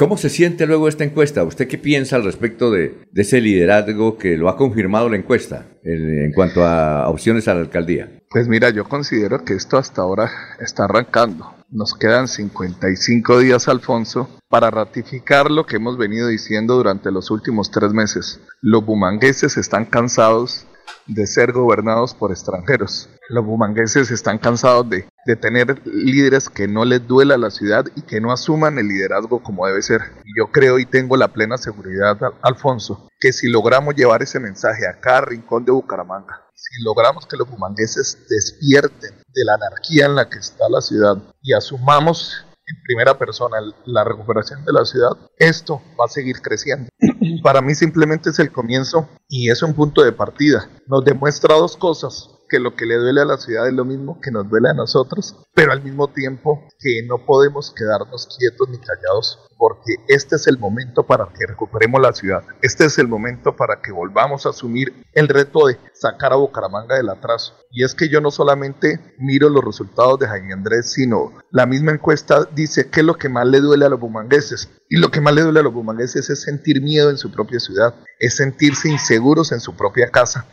¿Cómo se siente luego esta encuesta? ¿Usted qué piensa al respecto de, ese liderazgo que lo ha confirmado la encuesta en, cuanto a opciones a la alcaldía? Pues mira, yo considero que esto hasta ahora está arrancando. Nos quedan 55 días, Alfonso, para ratificar lo que hemos venido diciendo durante los últimos tres meses. Los bumangueses están cansados de ser gobernados por extranjeros. Los bumangueses están cansados de, de, tener líderes que no les duela la ciudad y que no asuman el liderazgo como debe ser. Yo creo y tengo la plena seguridad, Alfonso, que si logramos llevar ese mensaje a cada rincón de Bucaramanga, si logramos que los bumangueses despierten de la anarquía en la que está la ciudad y asumamos en primera persona la recuperación de la ciudad, esto va a seguir creciendo. Para mí simplemente es el comienzo y es un punto de partida. Nos demuestra dos cosas que lo que le duele a la ciudad es lo mismo que nos duele a nosotros, pero al mismo tiempo que no podemos quedarnos quietos ni callados, porque este es el momento para que recuperemos la ciudad, este es el momento para que volvamos a asumir el reto de sacar a Bucaramanga del atraso. Y es que yo no solamente miro los resultados de Jaime Andrés, sino la misma encuesta dice que lo que más le duele a los bumangueses. Y lo que más le duele a los bumangueses es sentir miedo en su propia ciudad, es sentirse inseguros en su propia casa,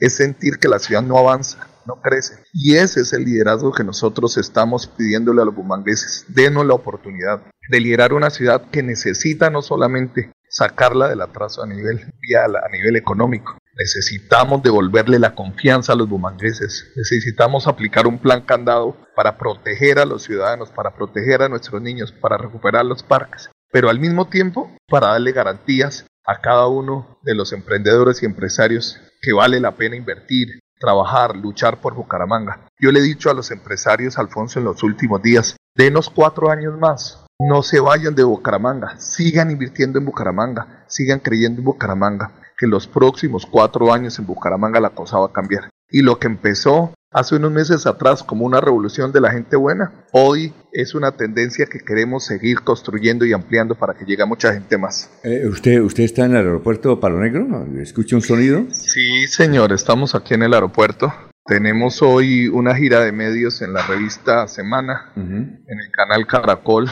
es sentir que la ciudad no avanza, no crece. Y ese es el liderazgo que nosotros estamos pidiéndole a los bumangueses. Denos la oportunidad de liderar una ciudad que necesita no solamente sacarla del atraso a nivel vial, a nivel económico. Necesitamos devolverle la confianza a los bumangueses. Necesitamos aplicar un plan candado para proteger a los ciudadanos, para proteger a nuestros niños, para recuperar los parques. Pero al mismo tiempo, para darle garantías a cada uno de los emprendedores y empresarios que vale la pena invertir, trabajar, luchar por Bucaramanga. Yo le he dicho a los empresarios, Alfonso, en los últimos días, denos cuatro años más, no se vayan de Bucaramanga, sigan invirtiendo en Bucaramanga, sigan creyendo en Bucaramanga, que los próximos cuatro años en Bucaramanga la cosa va a cambiar. Y lo que empezó hace unos meses atrás como una revolución de la gente buena, hoy es una tendencia que queremos seguir construyendo y ampliando para que llegue a mucha gente más. Eh, ¿usted, ¿Usted está en el aeropuerto Palo Negro? ¿Escucha un sonido? Sí, señor, estamos aquí en el aeropuerto. Tenemos hoy una gira de medios en la revista Semana, en el canal Caracol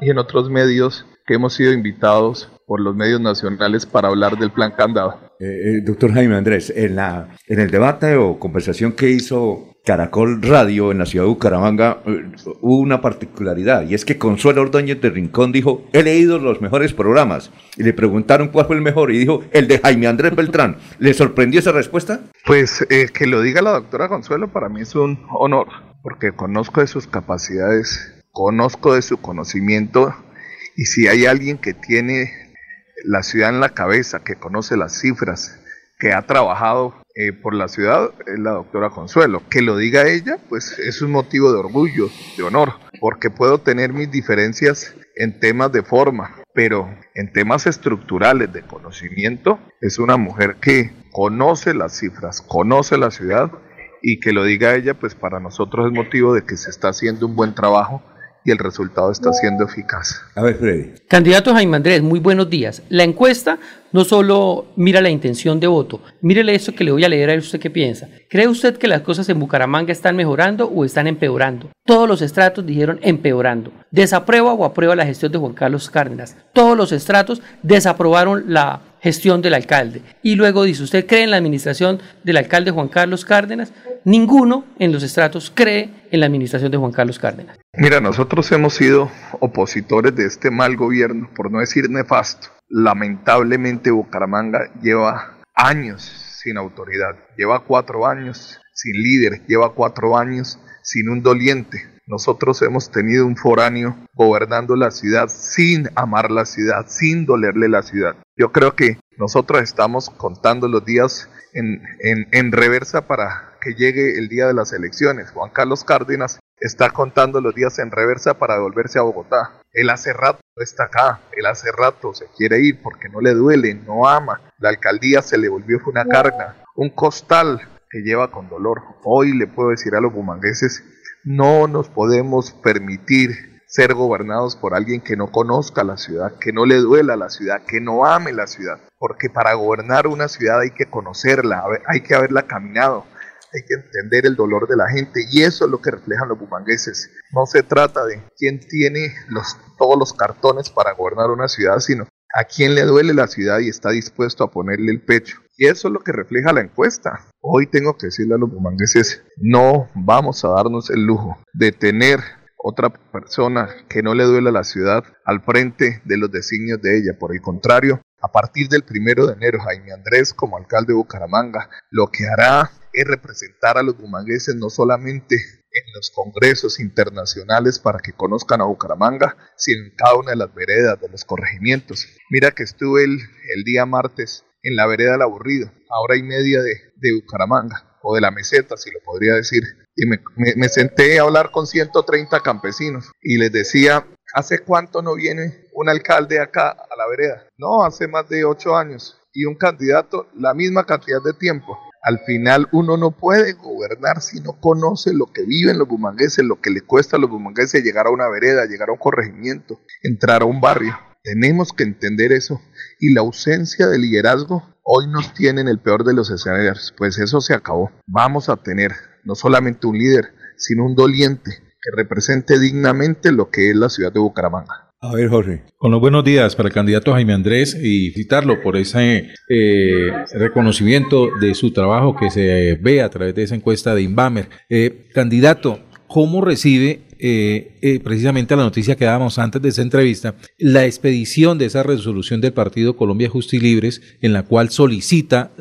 y en otros medios que hemos sido invitados por los medios nacionales para hablar del plan candado. Eh, eh, doctor Jaime Andrés, en, la, en el debate o conversación que hizo Caracol Radio en la ciudad de Bucaramanga eh, hubo una particularidad y es que Consuelo Ordóñez de Rincón dijo, he leído los mejores programas y le preguntaron cuál fue el mejor y dijo, el de Jaime Andrés Beltrán. ¿Le sorprendió esa respuesta? Pues que lo diga la doctora Consuelo para mí es un honor porque conozco de sus capacidades, conozco de su conocimiento y si hay alguien que tiene la ciudad en la cabeza, que conoce las cifras, que ha trabajado eh, por la ciudad, es la doctora Consuelo. Que lo diga ella, pues es un motivo de orgullo, de honor, porque puedo tener mis diferencias en temas de forma, pero en temas estructurales de conocimiento, es una mujer que conoce las cifras, conoce la ciudad y que lo diga ella, pues para nosotros es motivo de que se está haciendo un buen trabajo y el resultado está siendo eficaz. A ver, Freddy. Candidato Jaime Andrés, muy buenos días. La encuesta no solo mira la intención de voto, mírele esto que le voy a leer a usted qué piensa. ¿Cree usted que las cosas en Bucaramanga están mejorando o están empeorando? Todos los estratos dijeron empeorando. ¿Desaprueba o aprueba la gestión de Juan Carlos Cárdenas? Todos los estratos desaprobaron la gestión del alcalde. Y luego dice, ¿usted cree en la administración del alcalde Juan Carlos Cárdenas? Ninguno en los estratos cree en la administración de Juan Carlos Cárdenas. Mira, nosotros hemos sido opositores de este mal gobierno, por no decir nefasto. Lamentablemente Bucaramanga lleva años sin autoridad, lleva cuatro años sin líder, lleva cuatro años sin un doliente. Nosotros hemos tenido un foráneo gobernando la ciudad sin amar la ciudad, sin dolerle la ciudad. Yo creo que nosotros estamos contando los días en, en, reversa para que llegue el día de las elecciones. Juan Carlos Cárdenas está contando los días en reversa para devolverse a Bogotá. Él hace rato está acá, él hace rato se quiere ir porque no le duele, no ama. La alcaldía se le volvió una carga, un costal que lleva con dolor. Hoy le puedo decir a los bumangueses, no nos podemos permitir ser gobernados por alguien que no conozca la ciudad, que no le duela la ciudad, que no ame la ciudad. Porque para gobernar una ciudad hay que conocerla, hay que haberla caminado, hay que entender el dolor de la gente y eso es lo que reflejan los bumangueses. No se trata de quién tiene los, todos los cartones para gobernar una ciudad, sino a quién le duele la ciudad y está dispuesto a ponerle el pecho. Y eso es lo que refleja la encuesta. Hoy tengo que decirle a los bumangueses, no vamos a darnos el lujo de tener otra persona que no le duele a la ciudad al frente de los designios de ella. Por el contrario, a partir del primero de enero, Jaime Andrés, como alcalde de Bucaramanga, lo que hará es representar a los bumangueses no solamente en los congresos internacionales para que conozcan a Bucaramanga, sino en cada una de las veredas de los corregimientos. Mira que estuve el, el día martes en la vereda del aburrido, a hora y media de, de Bucaramanga, o de la meseta, si lo podría decir, y me, me, senté a hablar con 130 campesinos y les decía, ¿hace cuánto no viene un alcalde acá a la vereda? No, hace más de ocho años. Y un candidato, la misma cantidad de tiempo. Al final uno no puede gobernar si no conoce lo que viven los bumangueses, lo que le cuesta a los bumangueses llegar a una vereda, llegar a un corregimiento, entrar a un barrio. Tenemos que entender eso. Y la ausencia de liderazgo hoy nos tiene en el peor de los escenarios. Pues eso se acabó. Vamos a tener no solamente un líder, sino un doliente que represente dignamente lo que es la ciudad de Bucaramanga. A ver, Jorge. Con los buenos días para el candidato Jaime Andrés y citarlo por ese eh, reconocimiento de su trabajo que se ve a través de esa encuesta de Inbamer. Eh, candidato, ¿cómo recibe eh, eh, precisamente la noticia que dábamos antes de esa entrevista, la expedición de esa resolución del Partido Colombia Justo y Libres, en la cual solicita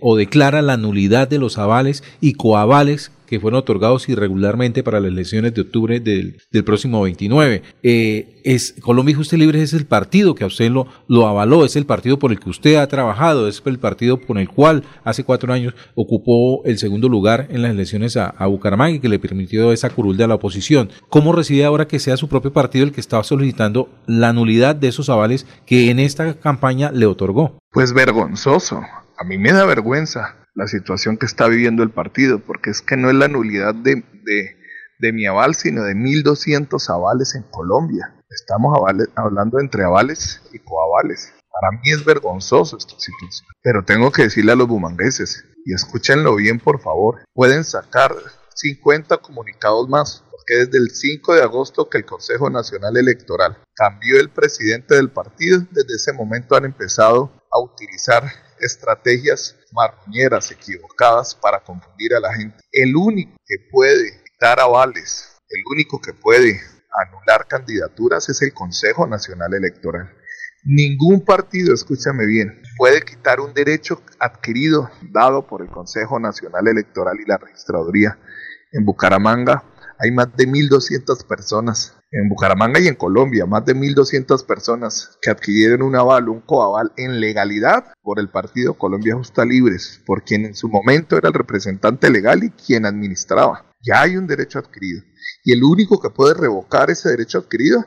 o declara la nulidad de los avales y coavales que fueron otorgados irregularmente para las elecciones de octubre del, próximo 29. Eh, es, Colombia Justa y Libre es el partido que a usted lo, lo avaló, es el partido por el que usted ha trabajado, es el partido por el cual hace cuatro años ocupó el segundo lugar en las elecciones a, Bucaramanga y que le permitió esa curul de la oposición. ¿Cómo recibe ahora que sea su propio partido el que estaba solicitando la nulidad de esos avales que en esta campaña le otorgó? Pues vergonzoso. A mí me da vergüenza la situación que está viviendo el partido, porque es que no es la nulidad de, de, mi aval, sino de 1.200 avales en Colombia. Estamos hablando entre avales y coavales. Para mí es vergonzoso esta situación. Pero tengo que decirle a los bumangueses, y escúchenlo bien por favor, pueden sacar 50 comunicados más, porque desde el 5 de agosto que el Consejo Nacional Electoral cambió el presidente del partido, desde ese momento han empezado a utilizar estrategias marroñeras equivocadas para confundir a la gente. El único que puede quitar avales, el único que puede anular candidaturas es el Consejo Nacional Electoral. Ningún partido, escúchame bien, puede quitar un derecho adquirido dado por el Consejo Nacional Electoral y la Registraduría. En Bucaramanga hay más de 1.200 personas en Bucaramanga y en Colombia, más de 1.200 personas que adquirieron un aval, un coaval en legalidad por el partido Colombia Justa Libres, por quien en su momento era el representante legal y quien administraba. Ya hay un derecho adquirido. Y el único que puede revocar ese derecho adquirido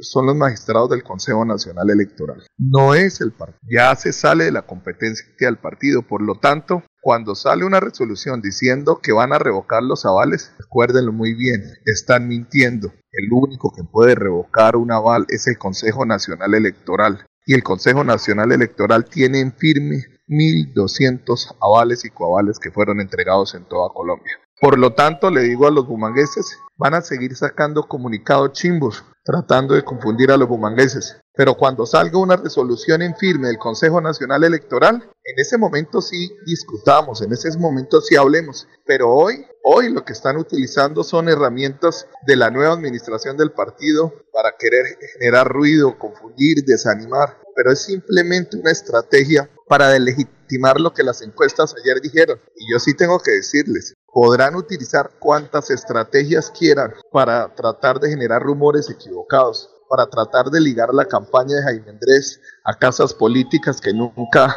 son los magistrados del Consejo Nacional Electoral. No es el partido. Ya se sale de la competencia del partido. Por lo tanto, cuando sale una resolución diciendo que van a revocar los avales, recuérdenlo muy bien, están mintiendo. El único que puede revocar un aval es el Consejo Nacional Electoral. Y el Consejo Nacional Electoral tiene en firme 1.200 avales y coavales que fueron entregados en toda Colombia. Por lo tanto, le digo a los bumangueses, van a seguir sacando comunicados chimbos, tratando de confundir a los bumangueses. Pero cuando salga una resolución en firme del Consejo Nacional Electoral, en ese momento sí discutamos, en ese momento sí hablemos. Pero hoy, hoy lo que están utilizando son herramientas de la nueva administración del partido para querer generar ruido, confundir, desanimar. Pero es simplemente una estrategia para delegitimar lo que las encuestas ayer dijeron. Y yo sí tengo que decirles, podrán utilizar cuantas estrategias quieran para tratar de generar rumores equivocados para tratar de ligar la campaña de Jaime Andrés a casas políticas que nunca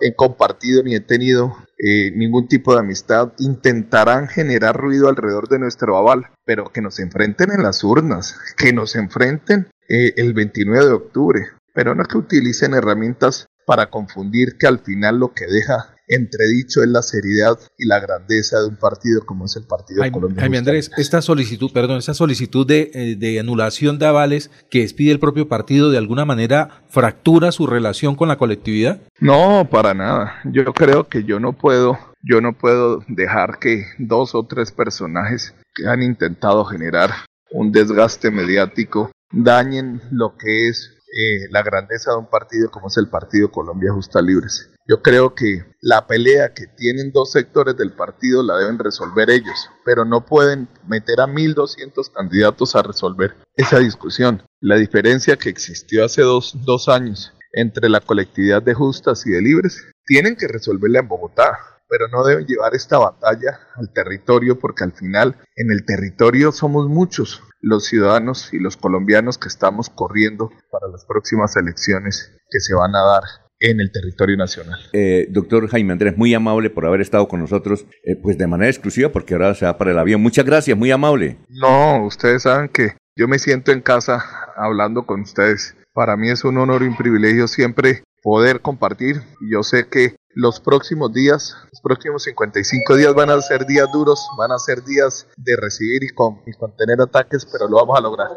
he compartido ni he tenido eh, ningún tipo de amistad, intentarán generar ruido alrededor de nuestro aval, pero que nos enfrenten en las urnas, que nos enfrenten eh, el 29 de octubre, pero no que utilicen herramientas para confundir que al final lo que deja entredicho es la seriedad y la grandeza de un partido como es el Partido Jaime, Colombia. Jaime Andrés, esta solicitud, perdón, esta solicitud de, eh, de anulación de avales que expide el propio partido, ¿de alguna manera fractura su relación con la colectividad? No, para nada. Yo creo que yo no puedo, yo no puedo dejar que dos o tres personajes que han intentado generar un desgaste mediático dañen lo que es eh, la grandeza de un partido como es el Partido Colombia Justa Libres. Yo creo que la pelea que tienen dos sectores del partido la deben resolver ellos, pero no pueden meter a 1.200 candidatos a resolver esa discusión. La diferencia que existió hace dos, dos años entre la colectividad de justas y de libres, tienen que resolverla en Bogotá, pero no deben llevar esta batalla al territorio porque al final en el territorio somos muchos los ciudadanos y los colombianos que estamos corriendo para las próximas elecciones que se van a dar en el territorio nacional. Eh, doctor Jaime Andrés, muy amable por haber estado con nosotros, eh, pues de manera exclusiva, porque ahora se va para el avión. Muchas gracias, muy amable. No, ustedes saben que yo me siento en casa hablando con ustedes. Para mí es un honor y un privilegio siempre poder compartir. Yo sé que los próximos días, los próximos 55 días van a ser días duros, van a ser días de recibir y, con, y contener ataques, pero lo vamos a lograr.